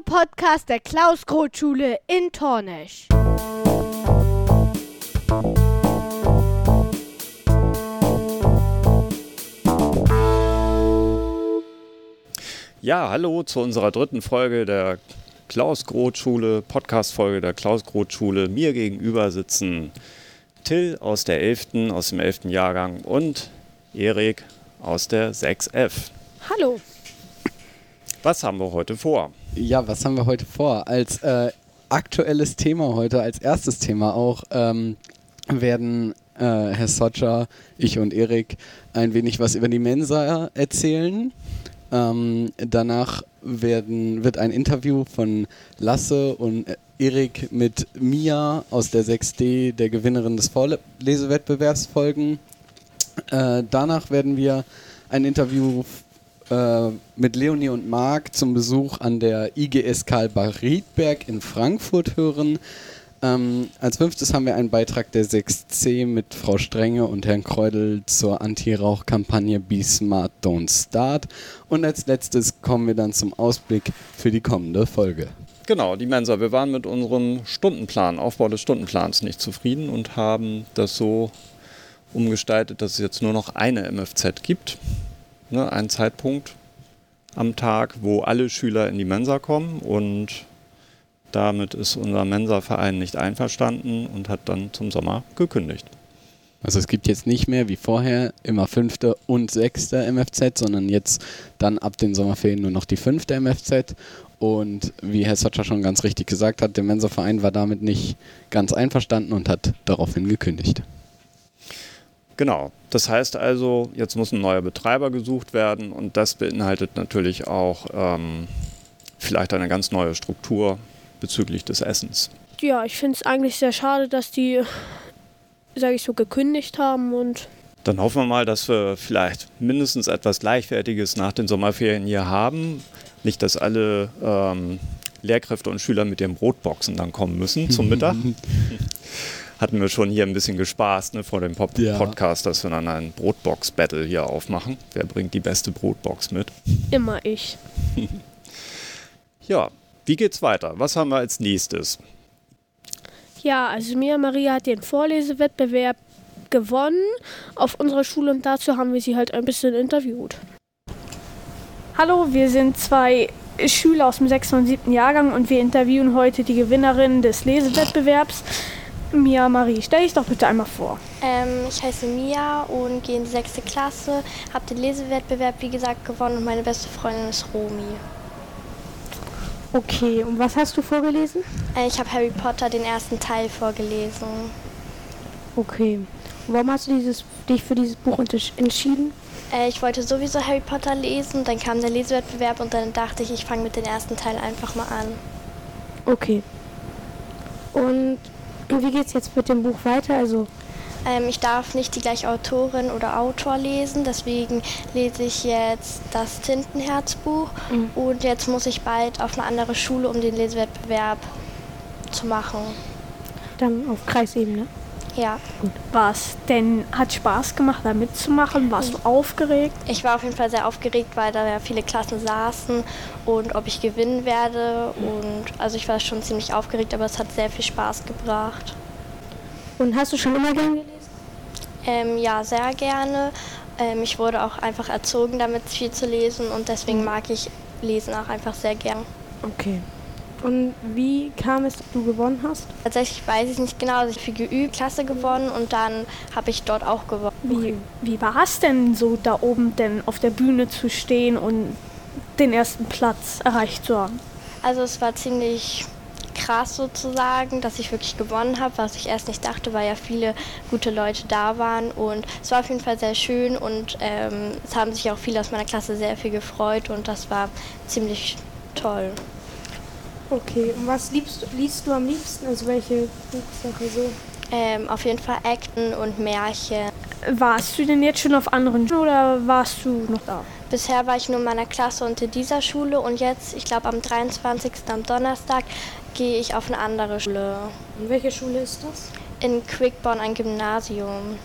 Radiopodcast der Klaus Groth Schule in Tornisch. Ja, hallo zu unserer dritten Folge der Klaus Groth Schule, Podcast-Folge der Klaus Groth Schule. Mir gegenüber sitzen Till aus der 11., aus dem 11. Jahrgang und Erik aus der 6F. Hallo. Was haben wir heute vor? Ja, was haben wir heute vor? Als äh, aktuelles Thema heute, als erstes Thema auch, ähm, werden äh, Herr Sotscher, ich und Erik ein wenig was über die Mensa erzählen. Ähm, danach werden, wird ein Interview von Lasse und Erik mit Mia aus der 6D, der Gewinnerin des Vorlesewettbewerbs, folgen. Äh, danach werden wir ein Interview äh, mit Leonie und Marc zum Besuch an der IGS Karl Barriedberg in Frankfurt hören. Ähm, als fünftes haben wir einen Beitrag der 6C mit Frau Strenge und Herrn Kreudel zur Anti-Rauch-Kampagne Be Smart Don't Start. Und als letztes kommen wir dann zum Ausblick für die kommende Folge. Genau, die Mensa. Wir waren mit unserem Stundenplan, Aufbau des Stundenplans nicht zufrieden und haben das so umgestaltet, dass es jetzt nur noch eine MFZ gibt. Ne, ein Zeitpunkt am Tag, wo alle Schüler in die Mensa kommen und damit ist unser Mensa-Verein nicht einverstanden und hat dann zum Sommer gekündigt. Also es gibt jetzt nicht mehr wie vorher immer fünfte und sechste MFZ, sondern jetzt dann ab den Sommerferien nur noch die fünfte MFZ. Und wie Herr Sotscher schon ganz richtig gesagt hat, der Mensa-Verein war damit nicht ganz einverstanden und hat daraufhin gekündigt. Genau. Das heißt also, jetzt muss ein neuer Betreiber gesucht werden und das beinhaltet natürlich auch ähm, vielleicht eine ganz neue Struktur bezüglich des Essens. Ja, ich finde es eigentlich sehr schade, dass die, sage ich so, gekündigt haben und dann hoffen wir mal, dass wir vielleicht mindestens etwas Gleichwertiges nach den Sommerferien hier haben. Nicht, dass alle ähm, Lehrkräfte und Schüler mit ihren Brotboxen dann kommen müssen zum Mittag hatten wir schon hier ein bisschen gespaßt ne, vor dem Pop ja. Podcast, dass wir dann ein Brotbox-Battle hier aufmachen. Wer bringt die beste Brotbox mit? Immer ich. ja, wie geht's weiter? Was haben wir als nächstes? Ja, also Mia Maria hat den Vorlesewettbewerb gewonnen auf unserer Schule und dazu haben wir sie halt ein bisschen interviewt. Hallo, wir sind zwei Schüler aus dem 6. und 7. Jahrgang und wir interviewen heute die Gewinnerin des Lesewettbewerbs. Mia Marie, stell dich doch bitte einmal vor. Ähm, ich heiße Mia und gehe in die sechste Klasse, habe den Lesewettbewerb wie gesagt gewonnen und meine beste Freundin ist Romi. Okay, und was hast du vorgelesen? Äh, ich habe Harry Potter den ersten Teil vorgelesen. Okay. Warum hast du dieses, dich für dieses Buch entschieden? Äh, ich wollte sowieso Harry Potter lesen, dann kam der Lesewettbewerb und dann dachte ich, ich fange mit dem ersten Teil einfach mal an. Okay. Und und wie geht es jetzt mit dem Buch weiter? Also ähm, ich darf nicht die gleiche Autorin oder Autor lesen, deswegen lese ich jetzt das Tintenherzbuch mhm. und jetzt muss ich bald auf eine andere Schule, um den Lesewettbewerb zu machen. Dann auf Kreisebene? Ja. Gut. Was denn hat Spaß gemacht, da mitzumachen? Warst du aufgeregt? Ich war auf jeden Fall sehr aufgeregt, weil da ja viele Klassen saßen und ob ich gewinnen werde. Und also ich war schon ziemlich aufgeregt, aber es hat sehr viel Spaß gebracht. Und hast du schon immer gern gelesen? Ähm, ja, sehr gerne. Ähm, ich wurde auch einfach erzogen, damit viel zu lesen und deswegen mhm. mag ich Lesen auch einfach sehr gern. Okay. Und wie kam es, dass du gewonnen hast? Tatsächlich weiß ich nicht genau. Also ich habe geübt, Klasse gewonnen und dann habe ich dort auch gewonnen. Wie, wie war es denn so, da oben denn auf der Bühne zu stehen und den ersten Platz erreicht zu haben? Also es war ziemlich krass sozusagen, dass ich wirklich gewonnen habe, was ich erst nicht dachte, weil ja viele gute Leute da waren und es war auf jeden Fall sehr schön und ähm, es haben sich auch viele aus meiner Klasse sehr viel gefreut und das war ziemlich toll. Okay, und was liebst, liest du am liebsten? Also welche Buchsache so? Ähm, auf jeden Fall Akten und Märchen. Warst du denn jetzt schon auf anderen Schulen oder warst du noch da? Bisher war ich nur in meiner Klasse und in dieser Schule und jetzt, ich glaube am 23. am Donnerstag, gehe ich auf eine andere Schule. Und welche Schule ist das? In Quickborn, ein Gymnasium.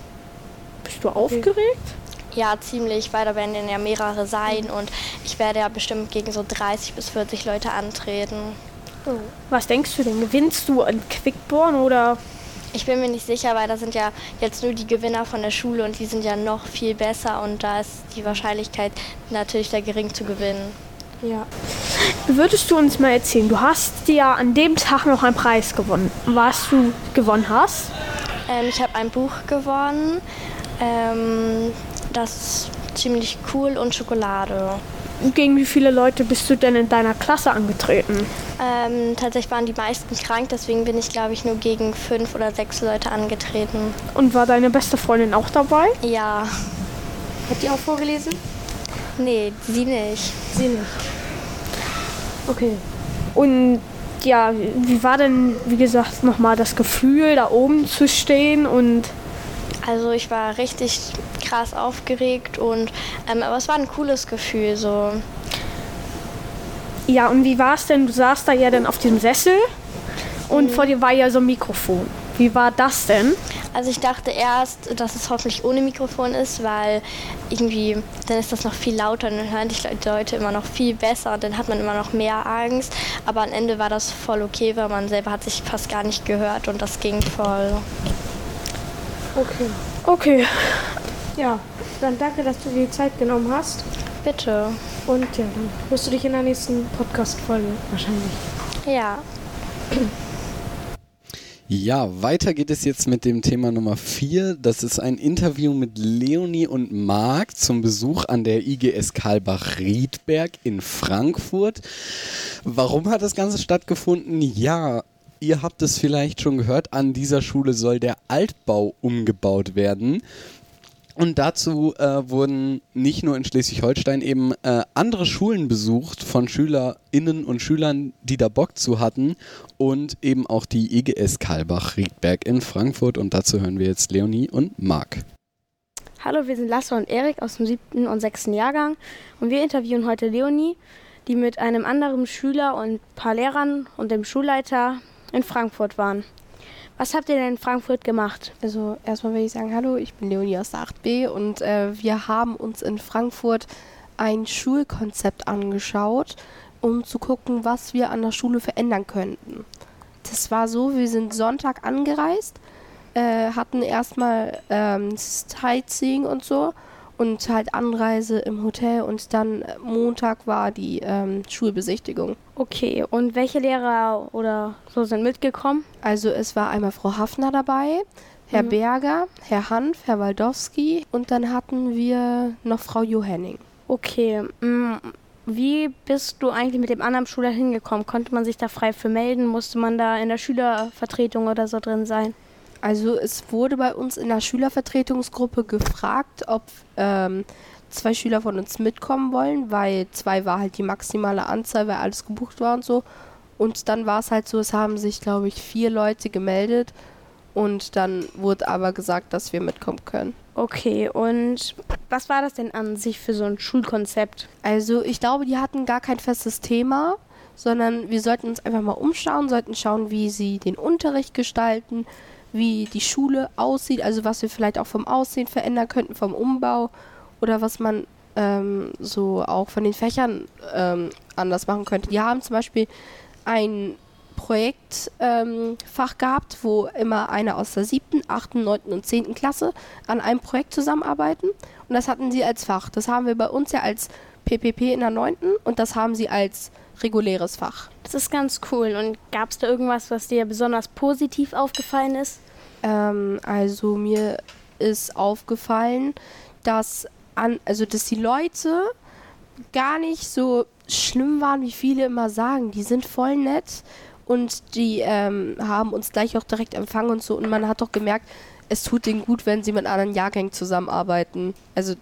Bist du okay. aufgeregt? Ja, ziemlich, weil da werden ja mehrere sein und ich werde ja bestimmt gegen so 30 bis 40 Leute antreten. Was denkst du denn? Gewinnst du an Quickborn oder? Ich bin mir nicht sicher, weil da sind ja jetzt nur die Gewinner von der Schule und die sind ja noch viel besser und da ist die Wahrscheinlichkeit natürlich da gering zu gewinnen. Ja. Würdest du uns mal erzählen, du hast ja an dem Tag noch einen Preis gewonnen. Was du gewonnen hast? Ähm, ich habe ein Buch gewonnen. Ähm, das ist ziemlich cool und Schokolade. Gegen wie viele Leute bist du denn in deiner Klasse angetreten? Ähm, tatsächlich waren die meisten krank, deswegen bin ich, glaube ich, nur gegen fünf oder sechs Leute angetreten. Und war deine beste Freundin auch dabei? Ja. Hat die auch vorgelesen? Nee, sie nicht. Sie nicht. Okay. Und ja, wie war denn, wie gesagt, nochmal das Gefühl, da oben zu stehen und Also ich war richtig krass aufgeregt und ähm, aber es war ein cooles Gefühl so. ja, und wie war es denn? Du saßt da ja dann auf diesem Sessel und vor dir war ja so ein Mikrofon. Wie war das denn? Also ich dachte erst, dass es hoffentlich ohne Mikrofon ist, weil irgendwie dann ist das noch viel lauter und dann hören dich die Leute immer noch viel besser und dann hat man immer noch mehr Angst. Aber am Ende war das voll okay, weil man selber hat sich fast gar nicht gehört und das ging voll. Okay. Okay. Ja, dann danke, dass du dir die Zeit genommen hast. Bitte. Und ja, dann hörst du dich in der nächsten Podcast-Folge wahrscheinlich. Ja. Ja, weiter geht es jetzt mit dem Thema Nummer 4. Das ist ein Interview mit Leonie und Marc zum Besuch an der IGS Karlbach-Riedberg in Frankfurt. Warum hat das Ganze stattgefunden? Ja, ihr habt es vielleicht schon gehört, an dieser Schule soll der Altbau umgebaut werden. Und dazu äh, wurden nicht nur in Schleswig-Holstein eben äh, andere Schulen besucht von SchülerInnen und Schülern, die da Bock zu hatten und eben auch die IGS Karlbach-Riedberg in Frankfurt. Und dazu hören wir jetzt Leonie und Marc. Hallo, wir sind Lasse und Erik aus dem siebten und sechsten Jahrgang und wir interviewen heute Leonie, die mit einem anderen Schüler und ein paar Lehrern und dem Schulleiter in Frankfurt waren. Was habt ihr denn in Frankfurt gemacht? Also erstmal will ich sagen, hallo, ich bin Leonie aus der 8b und äh, wir haben uns in Frankfurt ein Schulkonzept angeschaut, um zu gucken, was wir an der Schule verändern könnten. Das war so, wir sind Sonntag angereist, äh, hatten erstmal ähm, Sightseeing und so und halt Anreise im Hotel und dann äh, Montag war die ähm, Schulbesichtigung. Okay, und welche Lehrer oder so sind mitgekommen? Also es war einmal Frau Hafner dabei, Herr Mhm. Berger, Herr Hanf, Herr Waldowski und dann hatten wir noch Frau Johenning. Okay, mm, wie bist du eigentlich mit dem anderen Schüler hingekommen? Konnte man sich da frei für melden? Musste man da in der Schülervertretung oder so drin sein? Also es wurde bei uns in der Schülervertretungsgruppe gefragt, ob ähm, zwei Schüler von uns mitkommen wollen, weil zwei war halt die maximale Anzahl, weil alles gebucht war und so. Und dann war es halt so, es haben sich, glaube ich, vier Leute gemeldet und dann wurde aber gesagt, dass wir mitkommen können. Okay, und was war das denn an sich für so ein Schulkonzept? Also ich glaube, die hatten gar kein festes Thema, sondern wir sollten uns einfach mal umschauen, sollten schauen, wie sie den Unterricht gestalten, wie die Schule aussieht, also was wir vielleicht auch vom Aussehen verändern könnten, vom Umbau oder was man ähm, so auch von den Fächern ähm, anders machen könnte. Die haben zum Beispiel ein Projektfach ähm, gehabt, wo immer einer aus der siebten, achten, neunten und zehnten Klasse an einem Projekt zusammenarbeiten. Und das hatten sie als Fach. Das haben wir bei uns ja als PPP in der neunten und das haben sie als reguläres Fach. Das ist ganz cool. Und gab es da irgendwas, was dir besonders positiv aufgefallen ist? Ähm, also mir ist aufgefallen, dass an, also dass die Leute gar nicht so schlimm waren, wie viele immer sagen. Die sind voll nett und die ähm, haben uns gleich auch direkt empfangen und so. Und man hat doch gemerkt, es tut denen gut, wenn sie mit anderen Jahrgängen zusammenarbeiten. Also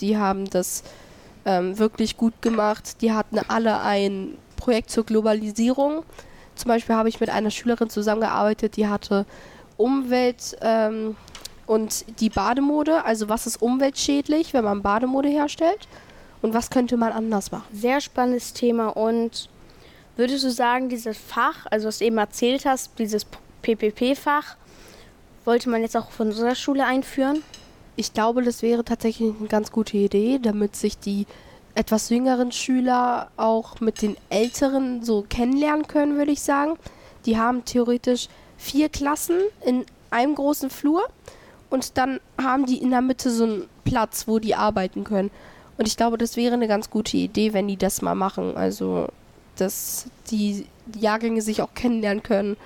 die haben das ähm, wirklich gut gemacht. Die hatten alle ein Projekt zur Globalisierung. Zum Beispiel habe ich mit einer Schülerin zusammengearbeitet, die hatte Umwelt ähm, und die Bademode. Also was ist umweltschädlich, wenn man Bademode herstellt? Und was könnte man anders machen? Sehr spannendes Thema. Und würdest du sagen, dieses Fach, also was du eben erzählt hast, dieses PPP-Fach, wollte man jetzt auch von unserer Schule einführen? ich glaube, das wäre tatsächlich eine ganz gute Idee, damit sich die etwas jüngeren Schüler auch mit den älteren so kennenlernen können, würde ich sagen. Die haben theoretisch vier Klassen in einem großen Flur und dann haben die in der Mitte so einen Platz, wo die arbeiten können. Und ich glaube, das wäre eine ganz gute Idee, wenn die das mal machen. Also, dass die Jahrgänge sich auch kennenlernen können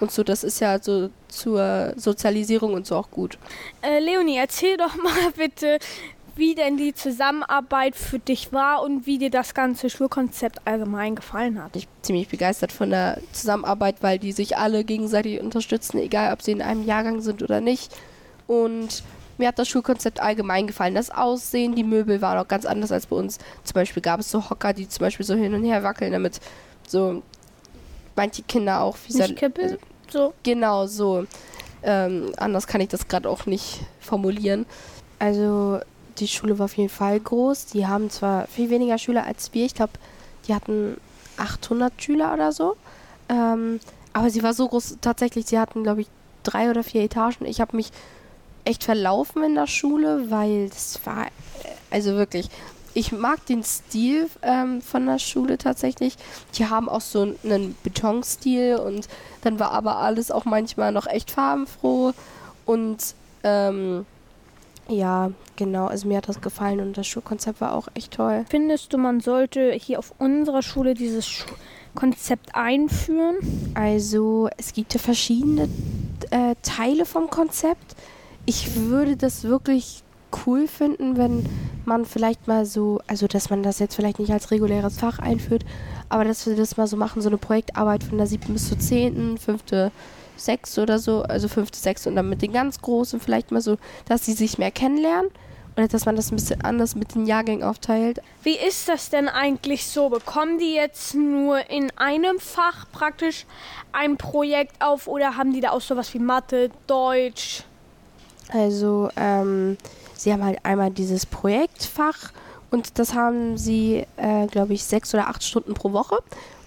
und so. Das ist ja so zur Sozialisierung und so auch gut. Äh, Leonie, erzähl doch mal bitte, wie denn die Zusammenarbeit für dich war und wie dir das ganze Schulkonzept allgemein gefallen hat. Ich bin ziemlich begeistert von der Zusammenarbeit, weil die sich alle gegenseitig unterstützen, egal ob sie in einem Jahrgang sind oder nicht. Und mir hat das Schulkonzept allgemein gefallen. Das Aussehen, die Möbel waren auch ganz anders als bei uns. Zum Beispiel gab es so Hocker, die zum Beispiel so hin und her wackeln, damit so manche Kinder auch wie Nicht kippeln? also, So. Genau so. Ähm, anders kann ich das gerade auch nicht formulieren. Also die Schule war auf jeden Fall groß. Die haben zwar viel weniger Schüler als wir. Ich glaube, die hatten 800 Schüler oder so. Ähm, aber sie war so groß. Tatsächlich, sie hatten, glaube ich, drei oder vier Etagen. Ich habe mich echt verlaufen in der Schule, weil das war, äh, also wirklich, ich mag den Stil ähm, von der Schule tatsächlich. Die haben auch so einen Betonstil und dann war aber alles auch manchmal noch echt farbenfroh und ähm, ja, genau, also mir hat das gefallen und das Schulkonzept war auch echt toll. Findest du, man sollte hier auf unserer Schule dieses Schu Konzept einführen? Also es gibt ja verschiedene äh, Teile vom Konzept. Ich würde das wirklich cool finden, wenn man vielleicht mal so, also dass man das jetzt vielleicht nicht als reguläres Fach einführt, aber dass wir das mal so machen, so eine Projektarbeit von der siebten bis zur zehnten, fünfte, sechste oder so, also fünfte, sechste und dann mit den ganz Großen vielleicht mal so, dass sie sich mehr kennenlernen oder dass man das ein bisschen anders mit den Jahrgängen aufteilt. Wie ist das denn eigentlich so? Bekommen die jetzt nur in einem Fach praktisch ein Projekt auf oder haben die da auch sowas wie Mathe, Deutsch? Also, ähm, sie haben halt einmal dieses Projektfach und das haben sie, äh, glaube ich, sechs oder acht Stunden pro Woche.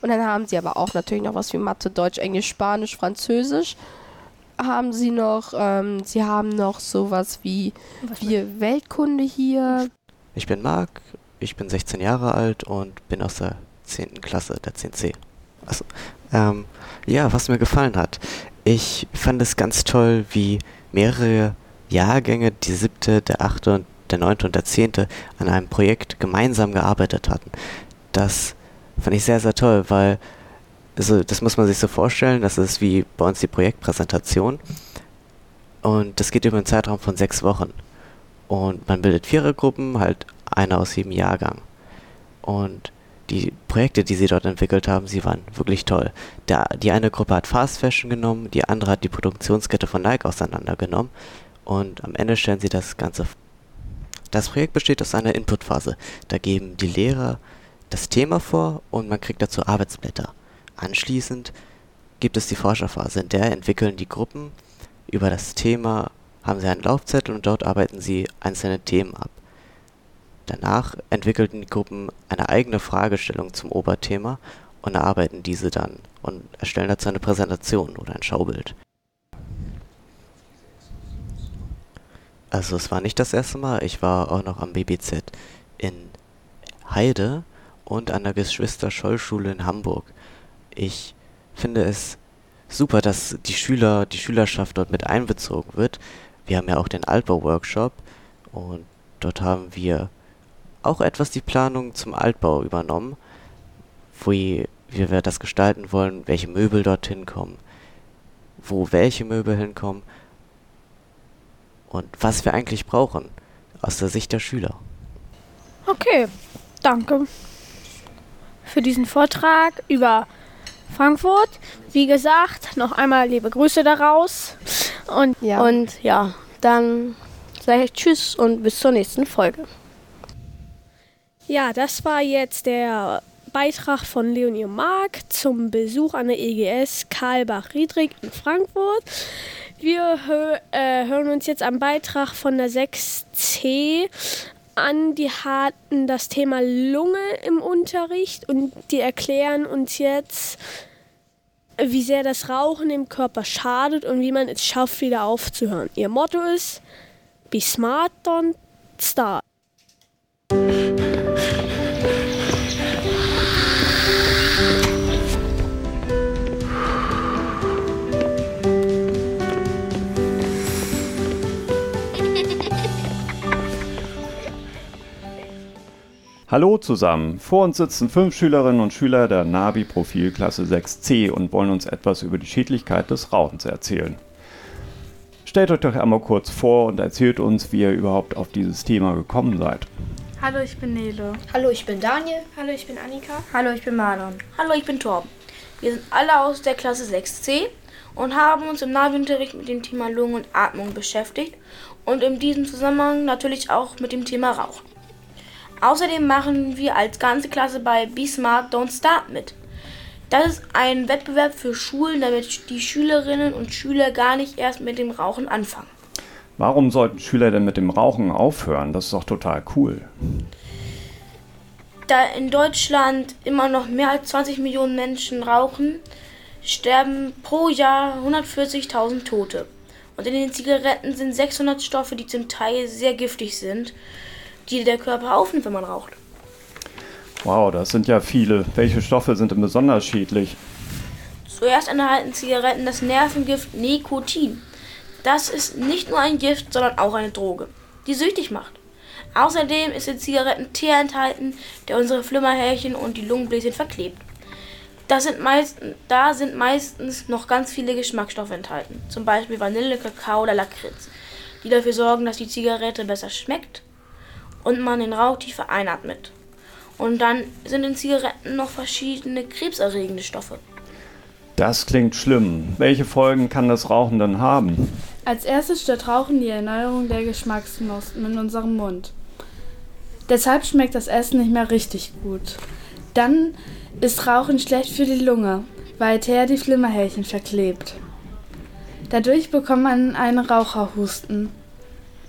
Und dann haben sie aber auch natürlich noch was wie Mathe, Deutsch, Englisch, Spanisch, Französisch. Haben sie noch, ähm, sie haben noch sowas wie wir Weltkunde hier. Ich bin Marc, ich bin 16 Jahre alt und bin aus der 10. Klasse, der 10c. Achso. Ähm, ja, was mir gefallen hat. Ich fand es ganz toll, wie mehrere Jahrgänge, die siebte, der achte und der neunte und der zehnte, an einem Projekt gemeinsam gearbeitet hatten. Das fand ich sehr, sehr toll, weil also das muss man sich so vorstellen, das ist wie bei uns die Projektpräsentation und das geht über einen Zeitraum von sechs Wochen. Und man bildet Vierergruppen, halt eine aus jedem Jahrgang. Und die Projekte, die sie dort entwickelt haben, sie waren wirklich toll. Der, die eine Gruppe hat Fast Fashion genommen, die andere hat die Produktionskette von Nike auseinandergenommen und am Ende stellen sie das Ganze. Das Projekt besteht aus einer Inputphase. Da geben die Lehrer das Thema vor und man kriegt dazu Arbeitsblätter. Anschließend gibt es die Forscherphase, in der entwickeln die Gruppen über das Thema, haben sie einen Laufzettel und dort arbeiten sie einzelne Themen ab. Danach entwickelten die Gruppen eine eigene Fragestellung zum Oberthema und erarbeiten diese dann und erstellen dazu eine Präsentation oder ein Schaubild. Also es war nicht das erste Mal, ich war auch noch am BBZ in Heide und an der Geschwister-Scholl-Schule in Hamburg. Ich finde es super, dass die Schüler, die Schülerschaft dort mit einbezogen wird. Wir haben ja auch den Altbau-Workshop und dort haben wir auch etwas die Planung zum Altbau übernommen, wie, wie wir das gestalten wollen, welche Möbel dort hinkommen, wo welche Möbel hinkommen und was wir eigentlich brauchen aus der Sicht der Schüler. Okay, danke für diesen Vortrag über Frankfurt. Wie gesagt, noch einmal liebe Grüße daraus. Und Ja. Und ja, dann sage ich Tschüss und bis zur nächsten Folge. ja, das war jetzt der Beitrag von Leonie und Marc zum Besuch an der EGS Karlbach-Riedrich in Frankfurt. Wir hö äh, hören uns jetzt einen Beitrag von der 6C an. Die hatten das Thema Lunge im Unterricht und die erklären uns jetzt, wie sehr das Rauchen dem Körper schadet und wie man es schafft, wieder aufzuhören. Ihr Motto ist, Be smart, don't start. Hallo zusammen. Vor uns sitzen fünf Schülerinnen und Schüler der Navi-Profilklasse 6c und wollen uns etwas über die Schädlichkeit des Rauchens erzählen. Stellt euch doch einmal kurz vor und erzählt uns, wie ihr überhaupt auf dieses Thema gekommen seid. Hallo, ich bin Nele. Hallo, ich bin Daniel. Hallo, ich bin Annika. Hallo, ich bin Marlon. Hallo, ich bin Torben. Wir sind alle aus der Klasse 6c und haben uns im Navi-Unterricht mit dem Thema Lungen und Atmung beschäftigt und in diesem Zusammenhang natürlich auch mit dem Thema Rauchen. Außerdem machen wir als ganze Klasse bei Be Smart Don't Start mit. Das ist ein Wettbewerb für Schulen, damit die Schülerinnen und Schüler gar nicht erst mit dem Rauchen anfangen. Warum sollten Schüler denn mit dem Rauchen aufhören? Das ist doch total cool. Da in Deutschland immer noch mehr als 20 Millionen Menschen rauchen, sterben pro Jahr 140.000 Tote. Und in den Zigaretten sind 600 Stoffe, die zum Teil sehr giftig sind die der Körper aufnimmt, wenn man raucht. Wow, das sind ja viele. Welche Stoffe sind denn besonders schädlich? Zuerst enthalten Zigaretten das Nervengift Nikotin. Das ist nicht nur ein Gift, sondern auch eine Droge, die süchtig macht. Außerdem ist in Zigaretten Teer enthalten, der unsere Flimmerhärchen und die Lungenbläschen verklebt. Das sind meist, da sind meistens noch ganz viele Geschmacksstoffe enthalten, zum Beispiel Vanille, Kakao oder Lakritz, die dafür sorgen, dass die Zigarette besser schmeckt und man den Rauch tiefer einatmet. Und dann sind in Zigaretten noch verschiedene krebserregende Stoffe. Das klingt schlimm. Welche Folgen kann das Rauchen dann haben? Als erstes stört Rauchen die Erneuerung der Geschmacksknospen in unserem Mund. Deshalb schmeckt das Essen nicht mehr richtig gut. Dann ist Rauchen schlecht für die Lunge, weil Teer die Flimmerhärchen verklebt. Dadurch bekommt man einen Raucherhusten.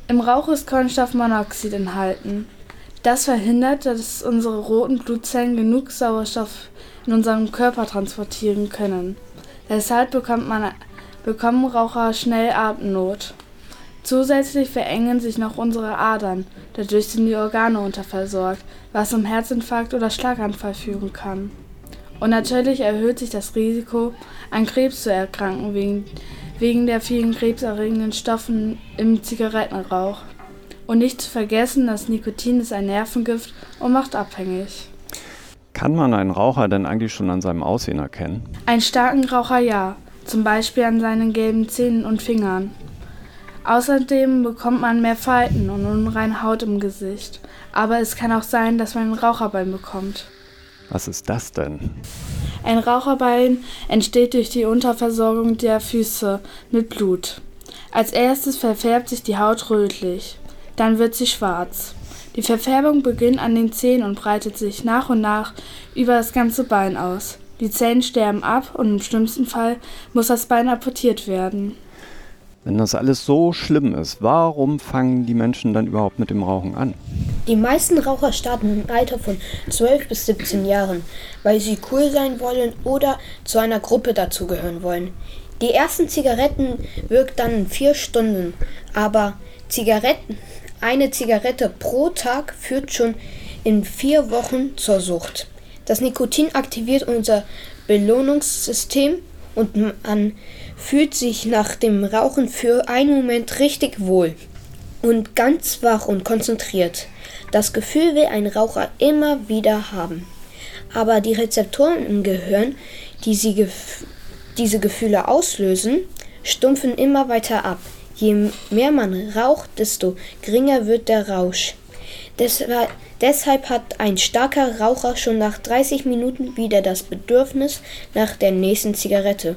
Im Rauch ist Kohlenstoffmonoxid enthalten. Das verhindert, dass unsere roten Blutzellen genug Sauerstoff in unserem Körper transportieren können. Deshalb bekommt man, bekommen Raucher schnell Atemnot. Zusätzlich verengen sich noch unsere Adern, dadurch sind die Organe unterversorgt, was zum Herzinfarkt oder Schlaganfall führen kann. Und natürlich erhöht sich das Risiko, an Krebs zu erkranken wegen wegen der vielen krebserregenden Stoffen im Zigarettenrauch. Und nicht zu vergessen, das Nikotin ist ein Nervengift und macht abhängig. Kann man einen Raucher denn eigentlich schon an seinem Aussehen erkennen? Einen starken Raucher ja, zum Beispiel an seinen gelben Zähnen und Fingern. Außerdem bekommt man mehr Falten und unreine Haut im Gesicht. Aber es kann auch sein, dass man ein Raucherbein bekommt. Was ist das denn? Ein Raucherbein entsteht durch die Unterversorgung der Füße mit Blut. Als erstes verfärbt sich die Haut rötlich, dann wird sie schwarz. Die Verfärbung beginnt an den Zehen und breitet sich nach und nach über das ganze Bein aus. Die Zellen sterben ab und im schlimmsten Fall muss das Bein amputiert werden. Wenn das alles so schlimm ist, warum fangen die Menschen dann überhaupt mit dem Rauchen an? Die meisten Raucher starten im Alter von 12 bis 17 Jahren, weil sie cool sein wollen oder zu einer Gruppe dazugehören wollen. Die ersten Zigaretten wirken dann in vier Stunden, aber Zigaretten, eine Zigarette pro Tag führt schon in vier Wochen zur Sucht. Das Nikotin aktiviert unser Belohnungssystem und man fühlt sich nach dem Rauchen für einen Moment richtig wohl und ganz wach und konzentriert. Das Gefühl will ein Raucher immer wieder haben. Aber die Rezeptoren im Gehirn, die sie gef diese Gefühle auslösen, stumpfen immer weiter ab. Je mehr man raucht, desto geringer wird der Rausch. Deshalb, deshalb hat ein starker Raucher schon nach 30 Minuten wieder das Bedürfnis nach der nächsten Zigarette.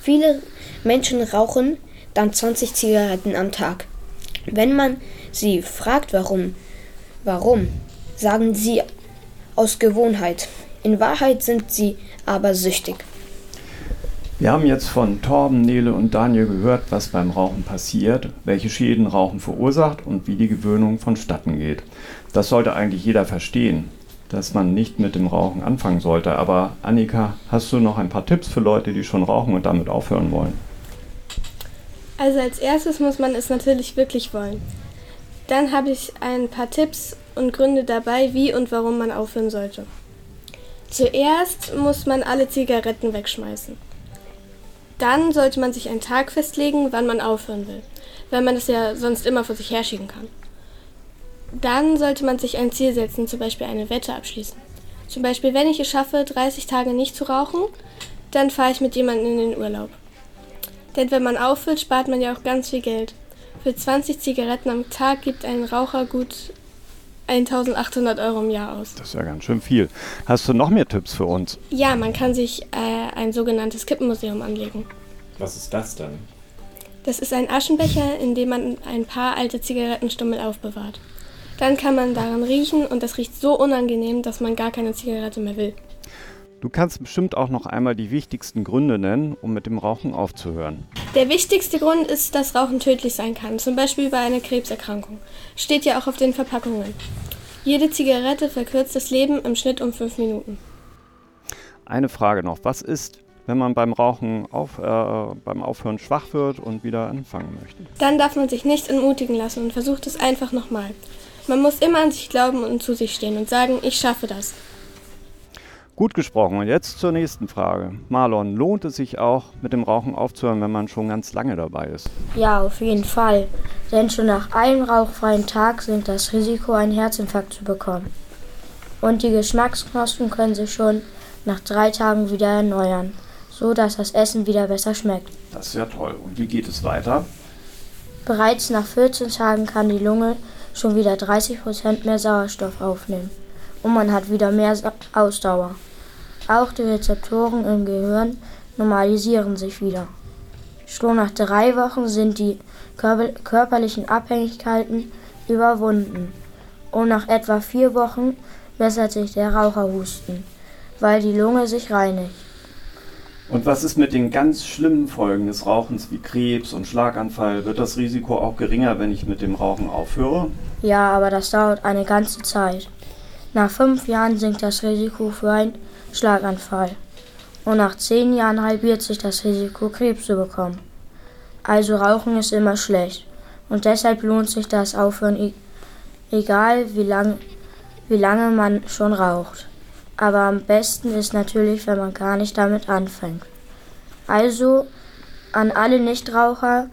Viele Menschen rauchen dann 20 Zigaretten am Tag. Wenn man sie fragt, warum, Warum? Sagen sie aus Gewohnheit. In Wahrheit sind sie aber süchtig. Wir haben jetzt von Torben, Nele und Daniel gehört, was beim Rauchen passiert, welche Schäden Rauchen verursacht und wie die Gewöhnung vonstatten geht. Das sollte eigentlich jeder verstehen, dass man nicht mit dem Rauchen anfangen sollte. Aber Annika, hast du noch ein paar Tipps für Leute, die schon rauchen und damit aufhören wollen? Also als erstes muss man es natürlich wirklich wollen. Dann habe ich ein paar Tipps und Gründe dabei, wie und warum man aufhören sollte. Zuerst muss man alle Zigaretten wegschmeißen. Dann sollte man sich einen Tag festlegen, wann man aufhören will, weil man es ja sonst immer vor sich herschieben kann. Dann sollte man sich ein Ziel setzen, zum Beispiel eine Wette abschließen. Zum Beispiel, wenn ich es schaffe, 30 Tage nicht zu rauchen, dann fahre ich mit jemandem in den Urlaub. Denn wenn man auffüllt, spart man ja auch ganz viel Geld. Für 20 Zigaretten am Tag gibt ein Raucher gut 1800 Euro im Jahr aus. Das ist ja ganz schön viel. Hast du noch mehr Tipps für uns? Ja, man kann sich äh, ein sogenanntes Kippenmuseum anlegen. Was ist das denn? Das ist ein Aschenbecher, in dem man ein paar alte Zigarettenstummel aufbewahrt. Dann kann man daran riechen und das riecht so unangenehm, dass man gar keine Zigarette mehr will. Du kannst bestimmt auch noch einmal die wichtigsten Gründe nennen, um mit dem Rauchen aufzuhören. Der wichtigste Grund ist, dass Rauchen tödlich sein kann, zum Beispiel bei einer Krebserkrankung. Steht ja auch auf den Verpackungen. Jede Zigarette verkürzt das Leben im Schnitt um fünf Minuten. Eine Frage noch. Was ist, wenn man beim Rauchen auf, äh, beim Aufhören schwach wird und wieder anfangen möchte? Dann darf man sich nicht entmutigen lassen und versucht es einfach nochmal. Man muss immer an sich glauben und zu sich stehen und sagen, ich schaffe das. Gut gesprochen. Und jetzt zur nächsten Frage. Marlon, lohnt es sich auch, mit dem Rauchen aufzuhören, wenn man schon ganz lange dabei ist? Ja, auf jeden Fall. Denn schon nach einem rauchfreien Tag sinkt das Risiko, einen Herzinfarkt zu bekommen. Und die Geschmacksknospen können sich schon nach drei Tagen wieder erneuern, so dass das Essen wieder besser schmeckt. Das ist ja toll. Und wie geht es weiter? Bereits nach 14 Tagen kann die Lunge schon wieder 30% mehr Sauerstoff aufnehmen und man hat wieder mehr Ausdauer. Auch die Rezeptoren im Gehirn normalisieren sich wieder. Schon nach drei Wochen sind die körperlichen Abhängigkeiten überwunden. Und nach etwa vier Wochen bessert sich der Raucherhusten, weil die Lunge sich reinigt. Und was ist mit den ganz schlimmen Folgen des Rauchens wie Krebs und Schlaganfall? Wird das Risiko auch geringer, wenn ich mit dem Rauchen aufhöre? Ja, aber das dauert eine ganze Zeit. Nach fünf Jahren sinkt das Risiko für ein Schlaganfall. Und nach zehn Jahren halbiert sich das Risiko, Krebs zu bekommen. Also Rauchen ist immer schlecht. Und deshalb lohnt sich das Aufhören, e-, egal wie, lang, wie lange man schon raucht. Aber am besten ist natürlich, wenn man gar nicht damit anfängt. Also an alle Nichtraucher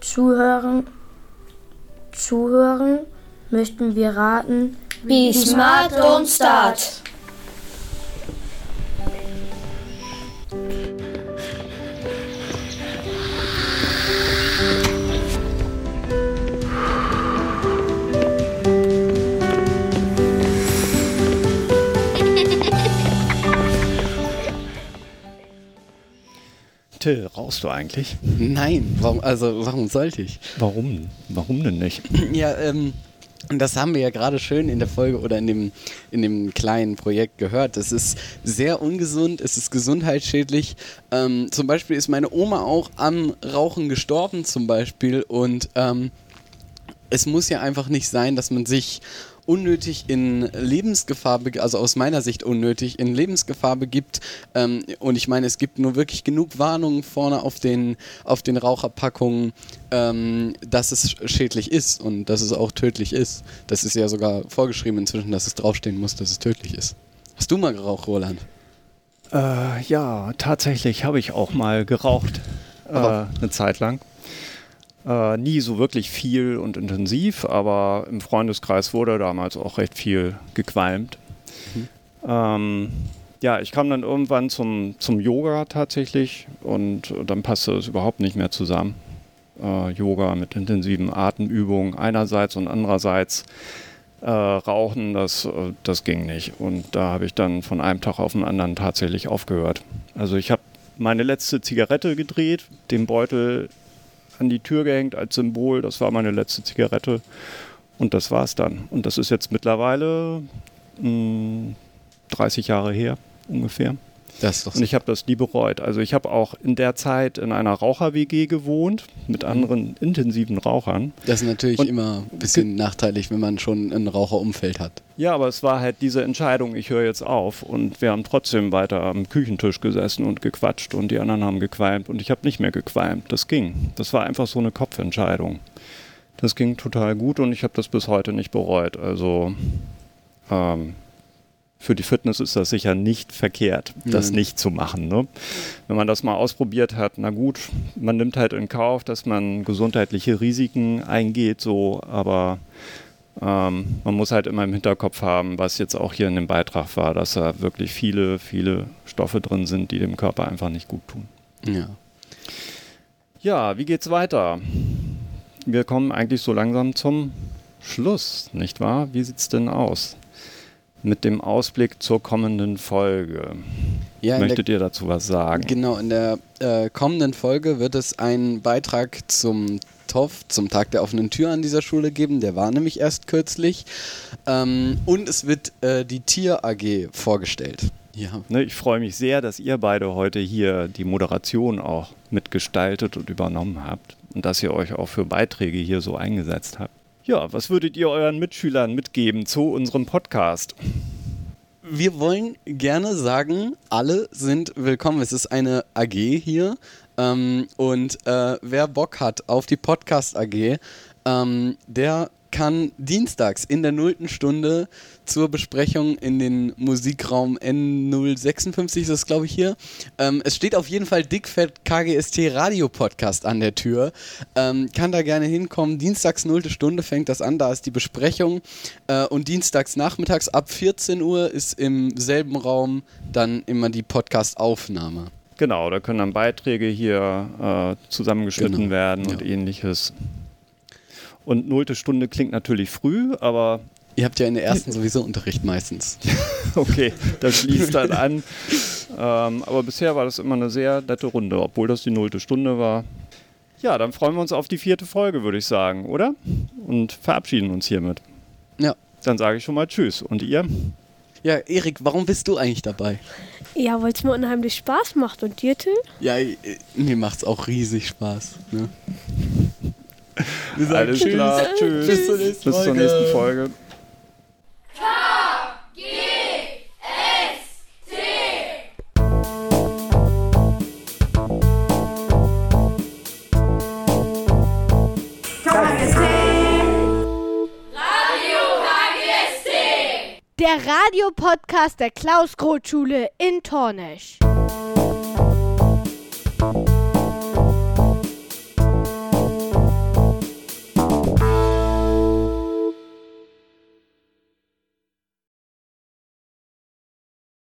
zuhören, zuhören möchten wir raten. Be smart, don't start. Till, rauchst du eigentlich? Nein, warum, also warum sollte ich? Warum? Warum denn nicht? Ja, ähm, das haben wir ja gerade schön in der Folge oder in dem, in dem kleinen Projekt gehört. Es ist sehr ungesund, es ist gesundheitsschädlich. Ähm, zum Beispiel ist meine Oma auch am Rauchen gestorben zum Beispiel und ähm, es muss ja einfach nicht sein, dass man sich unnötig in Lebensgefahr, also aus meiner Sicht unnötig in Lebensgefahr begibt. Ähm, und ich meine, es gibt nur wirklich genug Warnungen vorne auf den, auf den Raucherpackungen, ähm, dass es schädlich ist und dass es auch tödlich ist. Das ist ja sogar vorgeschrieben inzwischen, dass es draufstehen muss, dass es tödlich ist. Hast du mal geraucht, Roland? Äh, ja, tatsächlich habe ich auch mal geraucht. Äh, eine Zeit lang. Äh, nie so wirklich viel und intensiv, aber im Freundeskreis wurde damals auch recht viel gequalmt. Mhm. Ähm, ja, ich kam dann irgendwann zum, zum Yoga tatsächlich und dann passte es überhaupt nicht mehr zusammen. Äh, Yoga mit intensiven Atemübungen einerseits und andererseits äh, Rauchen, das, äh, das ging nicht. Und da habe ich dann von einem Tag auf den anderen tatsächlich aufgehört. Also ich habe meine letzte Zigarette gedreht, den Beutel an die Tür gehängt als Symbol. Das war meine letzte Zigarette. Und das war es dann. Und das ist jetzt mittlerweile mh, hm, 30 Jahre her ungefähr. Und ich habe das nie bereut. Also ich habe auch in der Zeit in einer Raucher-WG gewohnt mit mhm. anderen intensiven Rauchern. Das ist natürlich und immer ein bisschen nachteilig, wenn man schon ein Raucherumfeld hat. Ja, aber es war halt diese Entscheidung, ich höre jetzt auf. Und wir haben trotzdem weiter am Küchentisch gesessen und gequatscht und die anderen haben gequalmt und ich habe nicht mehr gequalmt. Das ging. Das war einfach so eine Kopfentscheidung. Das ging total gut und ich habe das bis heute nicht bereut. Also ähm, für die Fitness ist das sicher nicht verkehrt, das Nein. nicht zu machen. Ne? Wenn man das mal ausprobiert hat, na gut, man nimmt halt in Kauf, dass man gesundheitliche Risiken eingeht, so, aber ähm, man muss halt immer im Hinterkopf haben, was jetzt auch hier in dem Beitrag war, dass da wirklich viele, viele Stoffe drin sind, die dem Körper einfach nicht gut tun. Ja. Ja, wie geht's weiter? Wir kommen eigentlich so langsam zum Schluss, nicht wahr? Wie sieht's denn aus? Mit dem Ausblick zur kommenden Folge. Ja, in der- Möchtet ihr dazu was sagen? Genau, in der äh, kommenden Folge wird es einen Beitrag zum TOF, zum Tag der offenen Tür an dieser Schule geben. Der war nämlich erst kürzlich. Ähm, und es wird äh, die Tier AG vorgestellt. Ja. Ne, ich freue mich sehr, dass ihr beide heute hier die Moderation auch mitgestaltet und übernommen habt und dass ihr euch auch für Beiträge hier so eingesetzt habt. Ja, was würdet ihr euren Mitschülern mitgeben zu unserem Podcast? Wir wollen gerne sagen, alle sind willkommen. Es ist eine AG hier. Ähm, und äh, wer Bock hat auf die Podcast AG, ähm, der kann dienstags in der nullten Stunde zur Besprechung in den Musikraum N056, ist das glaube ich hier. Ähm, es steht auf jeden Fall dickfett KGST Radio Podcast an der Tür. Ähm, kann da gerne hinkommen. Dienstags nullte Stunde fängt das an, da ist die Besprechung. Äh, und dienstags nachmittags ab 14 Uhr ist im selben Raum dann immer die Podcast-Aufnahme. Genau, da können dann Beiträge hier äh, zusammengeschnitten Genau, werden und ähnliches. Und nullte Stunde klingt natürlich früh, aber. Ihr habt ja in der ersten sowieso Unterricht meistens. okay, das schließt dann an. Ähm, aber bisher war das immer eine sehr nette Runde, obwohl das die nullte Stunde war. Ja, dann freuen wir uns auf die vierte Folge, würde ich sagen, oder? Und verabschieden uns hiermit. Ja. Dann sage ich schon mal Tschüss. Und ihr? Ja, Erik, warum bist du eigentlich dabei? Ja, weil es mir unheimlich Spaß macht. Und dir, Till? Ja, mir macht's auch riesig Spaß. Ne? Wir sagen Alles Tschüss. klar, tschüss. Bis zur nächsten Bis zur Folge. nächsten Folge. Der Radiopodcast der Klaus-Groth-Schule in Tornesch.